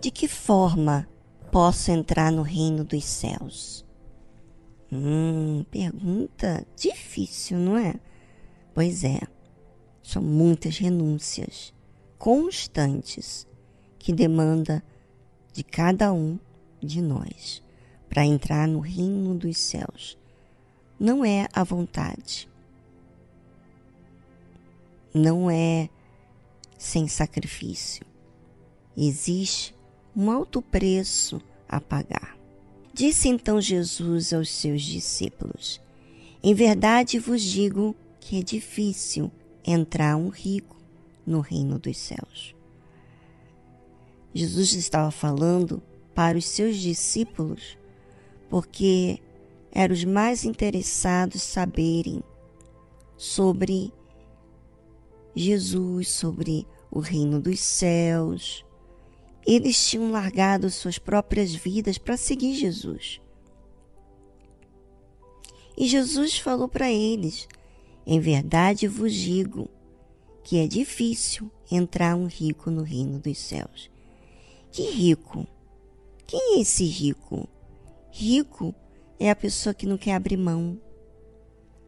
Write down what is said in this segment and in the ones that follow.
De que forma posso entrar no reino dos céus? Hum, pergunta difícil, não é? Pois é, são muitas renúncias constantes que demanda de cada um de nós para entrar no reino dos céus. Não é a vontade. Não é sem sacrifício. Existe um alto preço a pagar. Disse então Jesus aos seus discípulos: Em verdade vos digo que é difícil entrar um rico no reino dos céus. Jesus estava falando para os seus discípulos porque eram os mais interessados saberem sobre Jesus, sobre o reino dos céus. Eles tinham largado suas próprias vidas para seguir Jesus. E Jesus falou para eles: Em verdade vos digo que é difícil entrar um rico no reino dos céus. Que rico? Quem é esse rico? Rico é a pessoa que não quer abrir mão,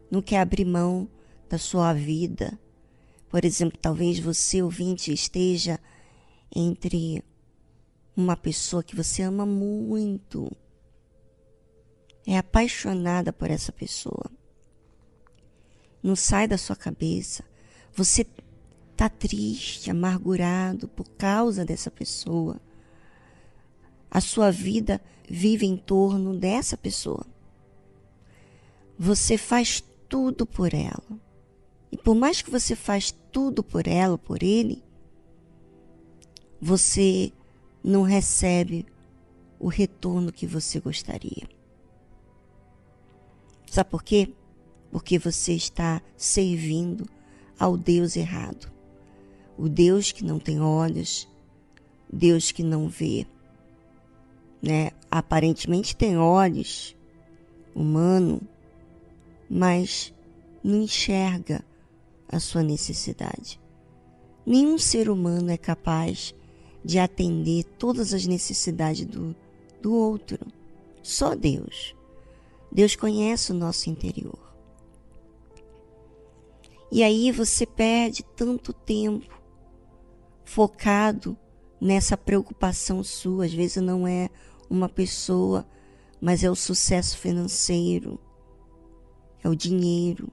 não quer abrir mão da sua vida. Por exemplo, talvez você, ouvinte, esteja entre uma pessoa que você ama muito, é apaixonada por essa pessoa. Não sai da sua cabeça. Você está triste, amargurado por causa dessa pessoa. A sua vida vive em torno dessa pessoa. Você faz tudo por ela. E por mais que você faz tudo por ela, por ele, você não recebe o retorno que você gostaria. Sabe por quê? Porque você está servindo ao Deus errado. O Deus que não tem olhos, Deus que não vê, né? Aparentemente tem olhos humano, mas não enxerga a sua necessidade. Nenhum ser humano é capaz de atender todas as necessidades do, do outro. Só Deus. Deus conhece o nosso interior. E aí você perde tanto tempo focado nessa preocupação sua. Às vezes não é uma pessoa, mas é o sucesso financeiro, é o dinheiro,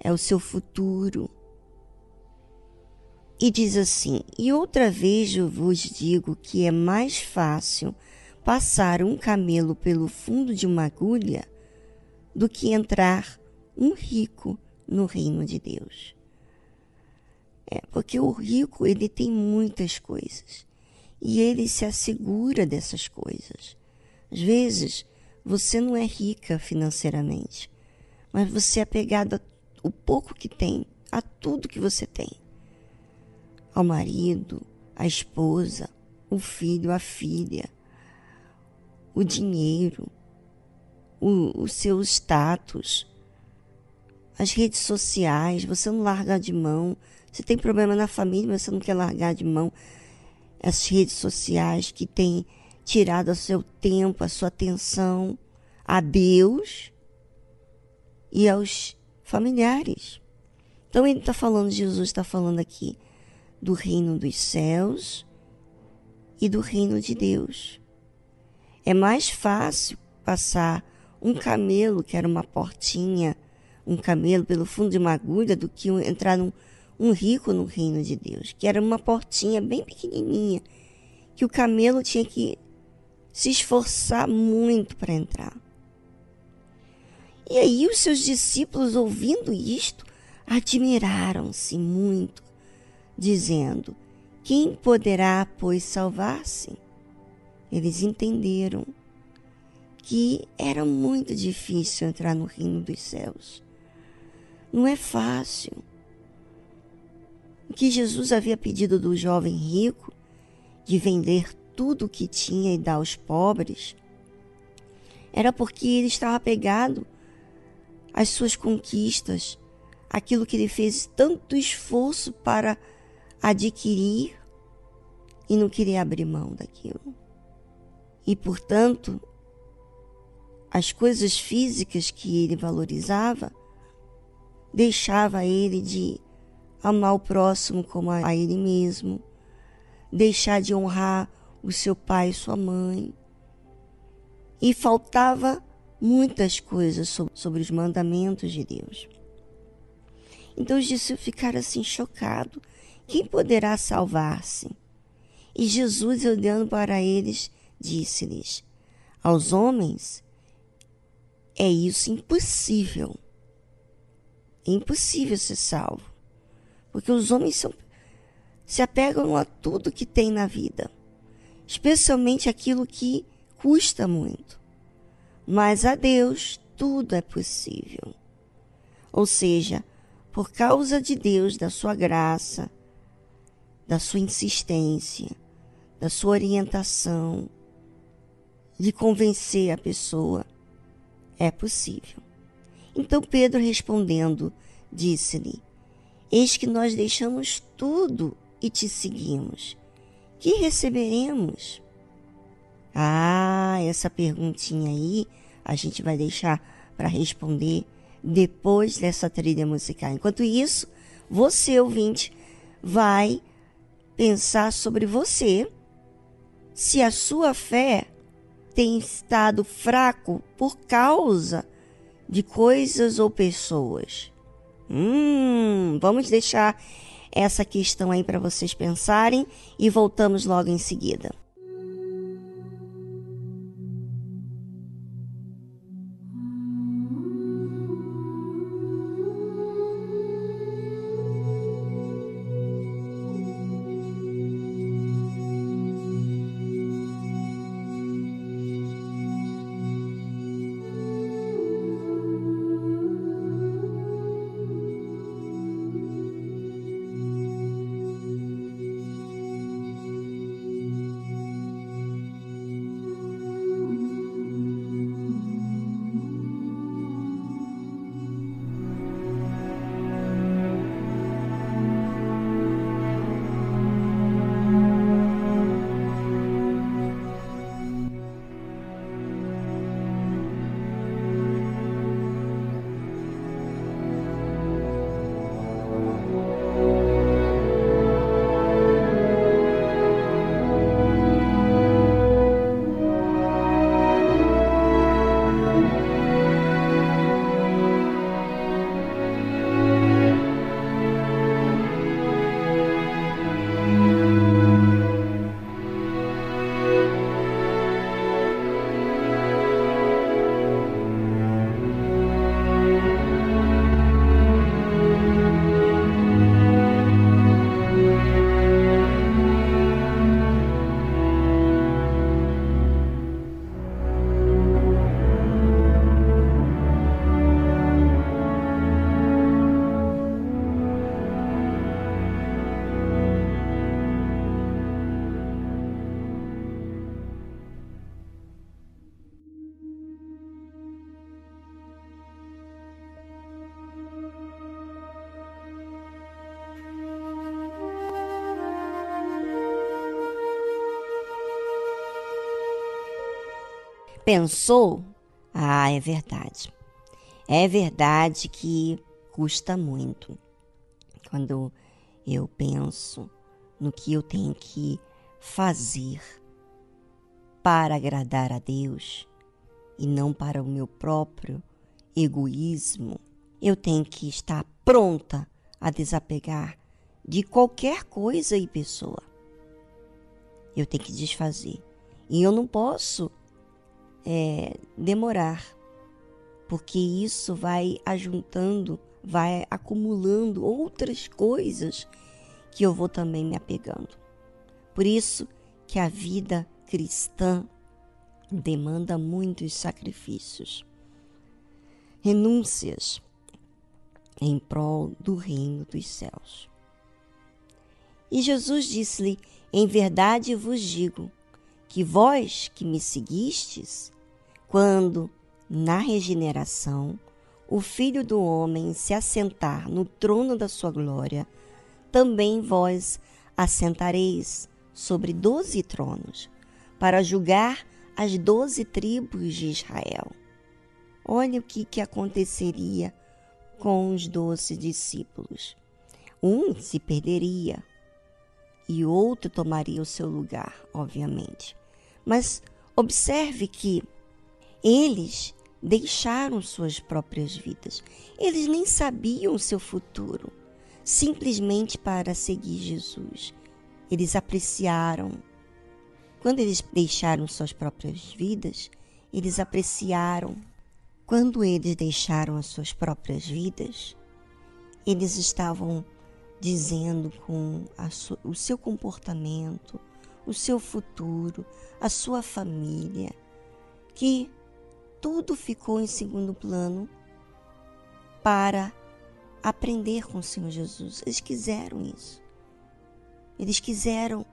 é o seu futuro. E diz assim: E outra vez eu vos digo que é mais fácil passar um camelo pelo fundo de uma agulha do que entrar um rico no reino de Deus. É, porque o rico, ele tem muitas coisas e ele se assegura dessas coisas. Às vezes, você não é rica financeiramente, mas você é apegado ao pouco que tem, a tudo que você tem. Ao marido, à esposa, o filho, a filha, o dinheiro, o, o seu status, as redes sociais, você não larga de mão. Você tem problema na família, mas você não quer largar de mão as redes sociais que têm tirado o seu tempo, a sua atenção a Deus e aos familiares. Então ele está falando, Jesus está falando aqui do reino dos céus e do reino de Deus. É mais fácil passar um camelo, que era uma portinha, um camelo pelo fundo de uma agulha, do que entrar num um rico no reino de Deus, que era uma portinha bem pequenininha, que o camelo tinha que se esforçar muito para entrar. E aí os seus discípulos, ouvindo isto, admiraram-se muito, dizendo: Quem poderá, pois, salvar-se? Eles entenderam que era muito difícil entrar no reino dos céus. Não é fácil o que Jesus havia pedido do jovem rico, de vender tudo o que tinha e dar aos pobres, era porque ele estava apegado às suas conquistas, aquilo que ele fez tanto esforço para adquirir, e não queria abrir mão daquilo. E, portanto, as coisas físicas que ele valorizava deixava ele de amar o próximo como a ele mesmo, deixar de honrar o seu pai e sua mãe. E faltava muitas coisas sobre os mandamentos de Deus. Então os discípulos ficaram assim chocados. Quem poderá salvar-se? E Jesus, olhando para eles, disse-lhes: Aos homens é isso impossível. É impossível ser salvo. Porque os homens são, se apegam a tudo que tem na vida, especialmente aquilo que custa muito. Mas a Deus tudo é possível. Ou seja, por causa de Deus, da sua graça, da sua insistência, da sua orientação, de convencer a pessoa, é possível. Então Pedro respondendo, disse-lhe: Eis que nós deixamos tudo e te seguimos. Que receberemos? Ah, essa perguntinha aí a gente vai deixar para responder depois dessa trilha musical. Enquanto isso, você, ouvinte, vai pensar sobre você, se a sua fé tem estado fraco por causa de coisas ou pessoas. Hum, vamos deixar essa questão aí para vocês pensarem e voltamos logo em seguida. Pensou? Ah, é verdade. É verdade que custa muito. Quando eu penso no que eu tenho que fazer para agradar a Deus e não para o meu próprio egoísmo, eu tenho que estar pronta a desapegar de qualquer coisa e pessoa. Eu tenho que desfazer. E eu não posso é, demorar, porque isso vai ajuntando, vai acumulando outras coisas que eu vou também me apegando. Por isso que a vida cristã demanda muitos sacrifícios, renúncias em prol do reino dos céus. E Jesus disse-lhe: Em verdade vos digo que vós que me seguistes, quando, na regeneração, o Filho do Homem se assentar no trono da sua glória, também vós assentareis sobre doze tronos, para julgar as doze tribos de Israel. Olha o que, que aconteceria com os doze discípulos. Um se perderia e outro tomaria o seu lugar, obviamente. Mas observe que eles deixaram suas próprias vidas. Eles nem sabiam o seu futuro, simplesmente para seguir Jesus. Eles apreciaram. Quando eles deixaram suas próprias vidas, eles apreciaram. Quando eles deixaram as suas próprias vidas, eles estavam dizendo com o seu comportamento, o seu futuro, a sua família, que tudo ficou em segundo plano para aprender com o Senhor Jesus. Eles quiseram isso. Eles quiseram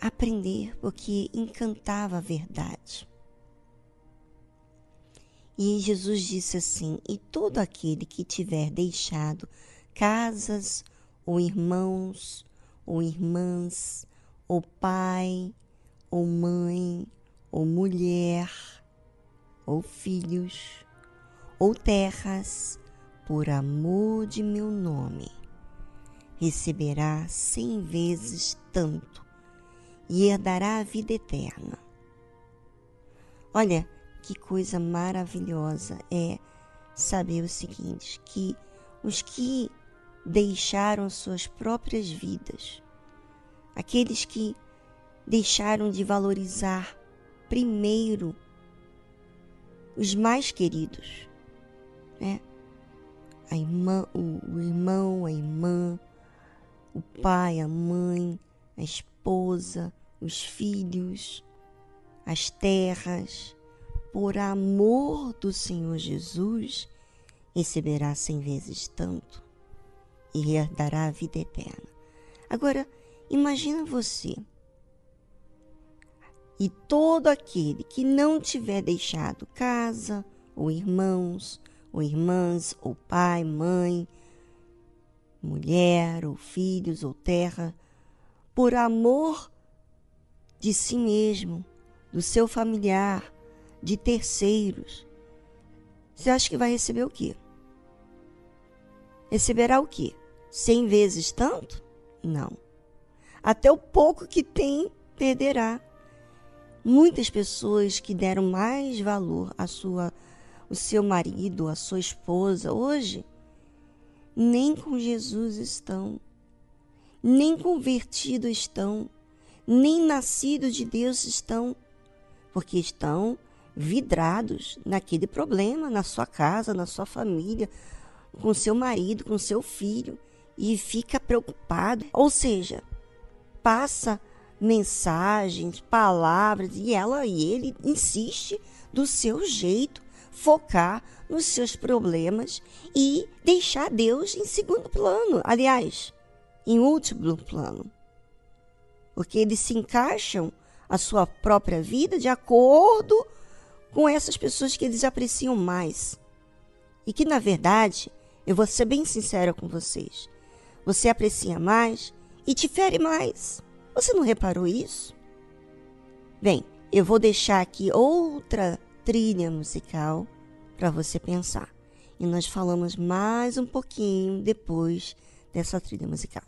aprender porque encantava a verdade. E Jesus disse assim: E todo aquele que tiver deixado casas, ou irmãos, ou irmãs, ou pai, ou mãe, ou mulher, ou filhos, ou terras, por amor de meu nome, receberá cem vezes tanto e herdará a vida eterna. Olha que coisa maravilhosa é saber o seguinte: que os que deixaram suas próprias vidas, aqueles que deixaram de valorizar primeiro os mais queridos, né? A irmã, o, o irmão, a irmã, o pai, a mãe, a esposa, os filhos, as terras, por amor do Senhor Jesus, receberá cem vezes tanto e herdará a vida eterna. Agora, imagina você e todo aquele que não tiver deixado casa, ou irmãos, ou irmãs, ou pai, mãe, mulher, ou filhos, ou terra, por amor de si mesmo, do seu familiar, de terceiros, você acha que vai receber o quê? Receberá o quê? Cem vezes tanto? Não. Até o pouco que tem perderá. Muitas pessoas que deram mais valor à sua, seu marido, à sua esposa, hoje nem com Jesus estão, nem convertidos estão, nem nascidos de Deus estão, porque estão vidrados naquele problema, na sua casa, na sua família, com seu marido, com seu filho, e fica preocupado. Ou seja, passa mensagens, palavras, e ela e ele insiste do seu jeito focar nos seus problemas e deixar Deus em segundo plano, aliás, em último plano. Porque eles se encaixam a sua própria vida de acordo com essas pessoas que eles apreciam mais. E que, na verdade, eu vou ser bem sincera com vocês, você aprecia mais e te fere mais. Você não reparou isso? Bem, eu vou deixar aqui outra trilha musical para você pensar. E nós falamos mais um pouquinho depois dessa trilha musical.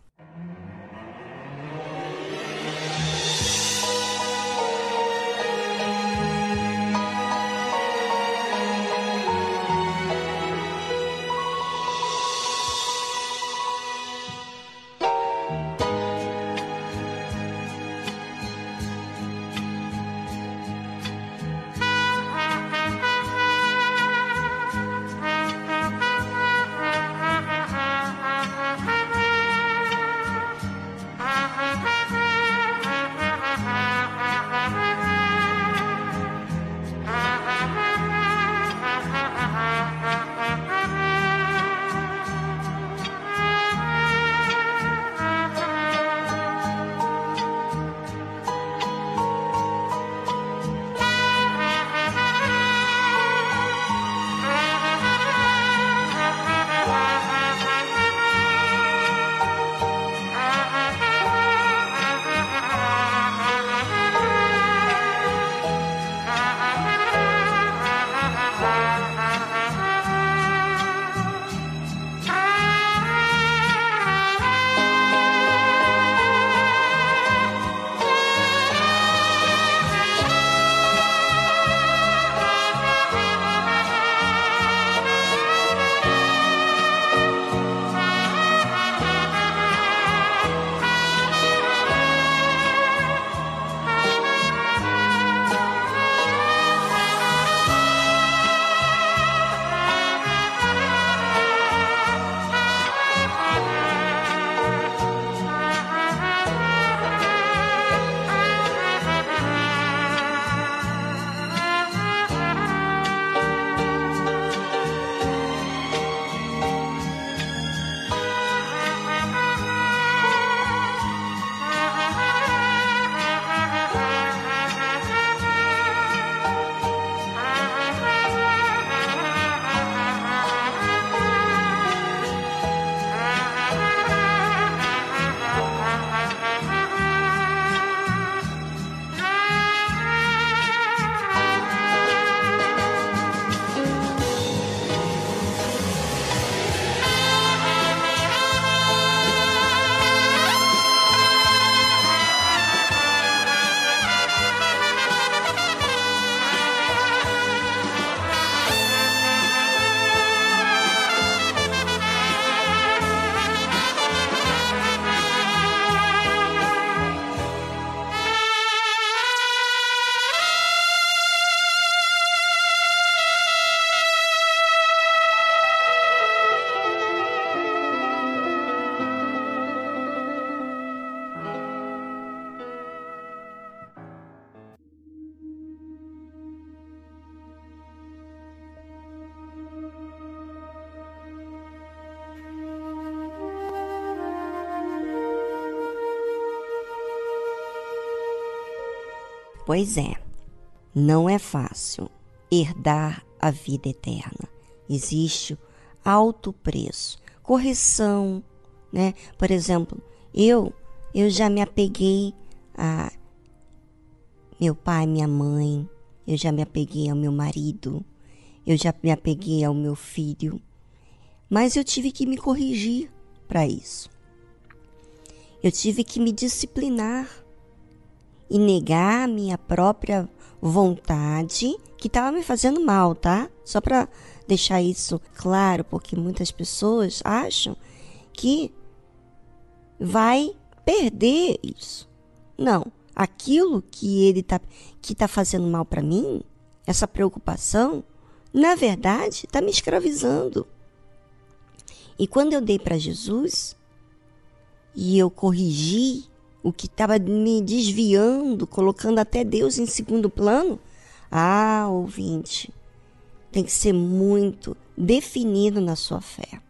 Pois é, não é fácil herdar a vida eterna. Existe alto preço, correção, né? Por exemplo, eu eu já me apeguei a meu pai, minha mãe, eu já me apeguei ao meu marido, eu já me apeguei ao meu filho, mas eu tive que me corrigir para isso. Eu tive que me disciplinar e negar a minha própria vontade que estava me fazendo mal, tá? Só para deixar isso claro, porque muitas pessoas acham que vai perder isso. Não, aquilo que ele tá que tá fazendo mal para mim, essa preocupação, na verdade, está me escravizando. E quando eu dei para Jesus e eu corrigi o que estava me desviando, colocando até Deus em segundo plano, ah, ouvinte, tem que ser muito definido na sua fé.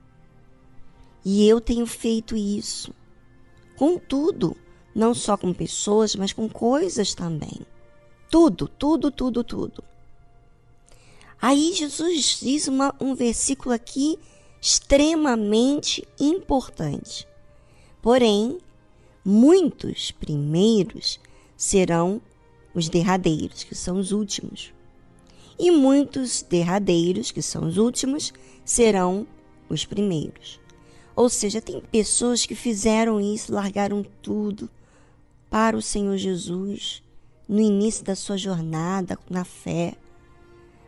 E eu tenho feito isso com tudo, não só com pessoas, mas com coisas também. Tudo, tudo, tudo, tudo. Aí Jesus diz uma, um versículo aqui extremamente importante. Porém, muitos primeiros serão os derradeiros, que são os últimos. E muitos derradeiros, que são os últimos, serão os primeiros. Ou seja, tem pessoas que fizeram isso, largaram tudo para o Senhor Jesus no início da sua jornada na fé.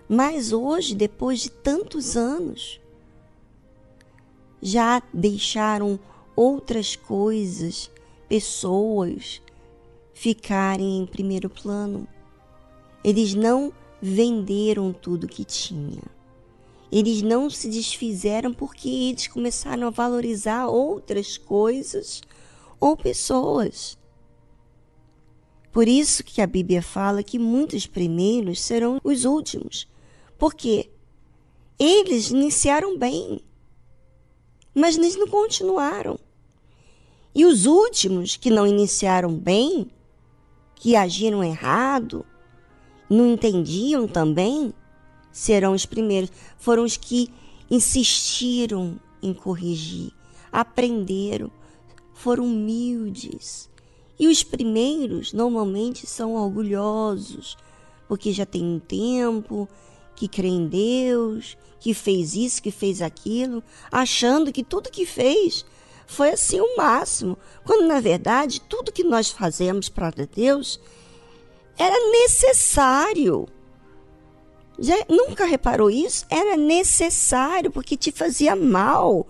Mas hoje, depois de tantos anos, já deixaram outras coisas, pessoas ficarem em primeiro plano. Eles não venderam tudo que tinha. Eles não se desfizeram porque eles começaram a valorizar outras coisas ou pessoas. Por isso que a Bíblia fala que muitos primeiros serão os últimos. Porque eles iniciaram bem, mas eles não continuaram. E os últimos que não iniciaram bem, que agiram errado, não entendiam também, serão os primeiros. Foram os que insistiram em corrigir, aprenderam, foram humildes. E os primeiros normalmente são orgulhosos, porque já tem um tempo que crê em Deus, que fez isso, que fez aquilo, achando que tudo que fez foi assim o máximo, quando na verdade tudo que nós fazemos para Deus era necessário. Já nunca reparou isso? Era necessário porque te fazia mal,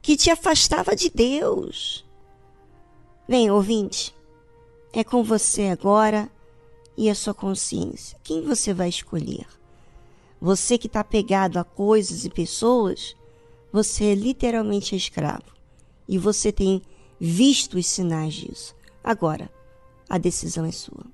que te afastava de Deus. Vem, ouvinte, é com você agora e a sua consciência. Quem você vai escolher? Você que está pegado a coisas e pessoas, você é literalmente escravo. E você tem visto os sinais disso. Agora, a decisão é sua.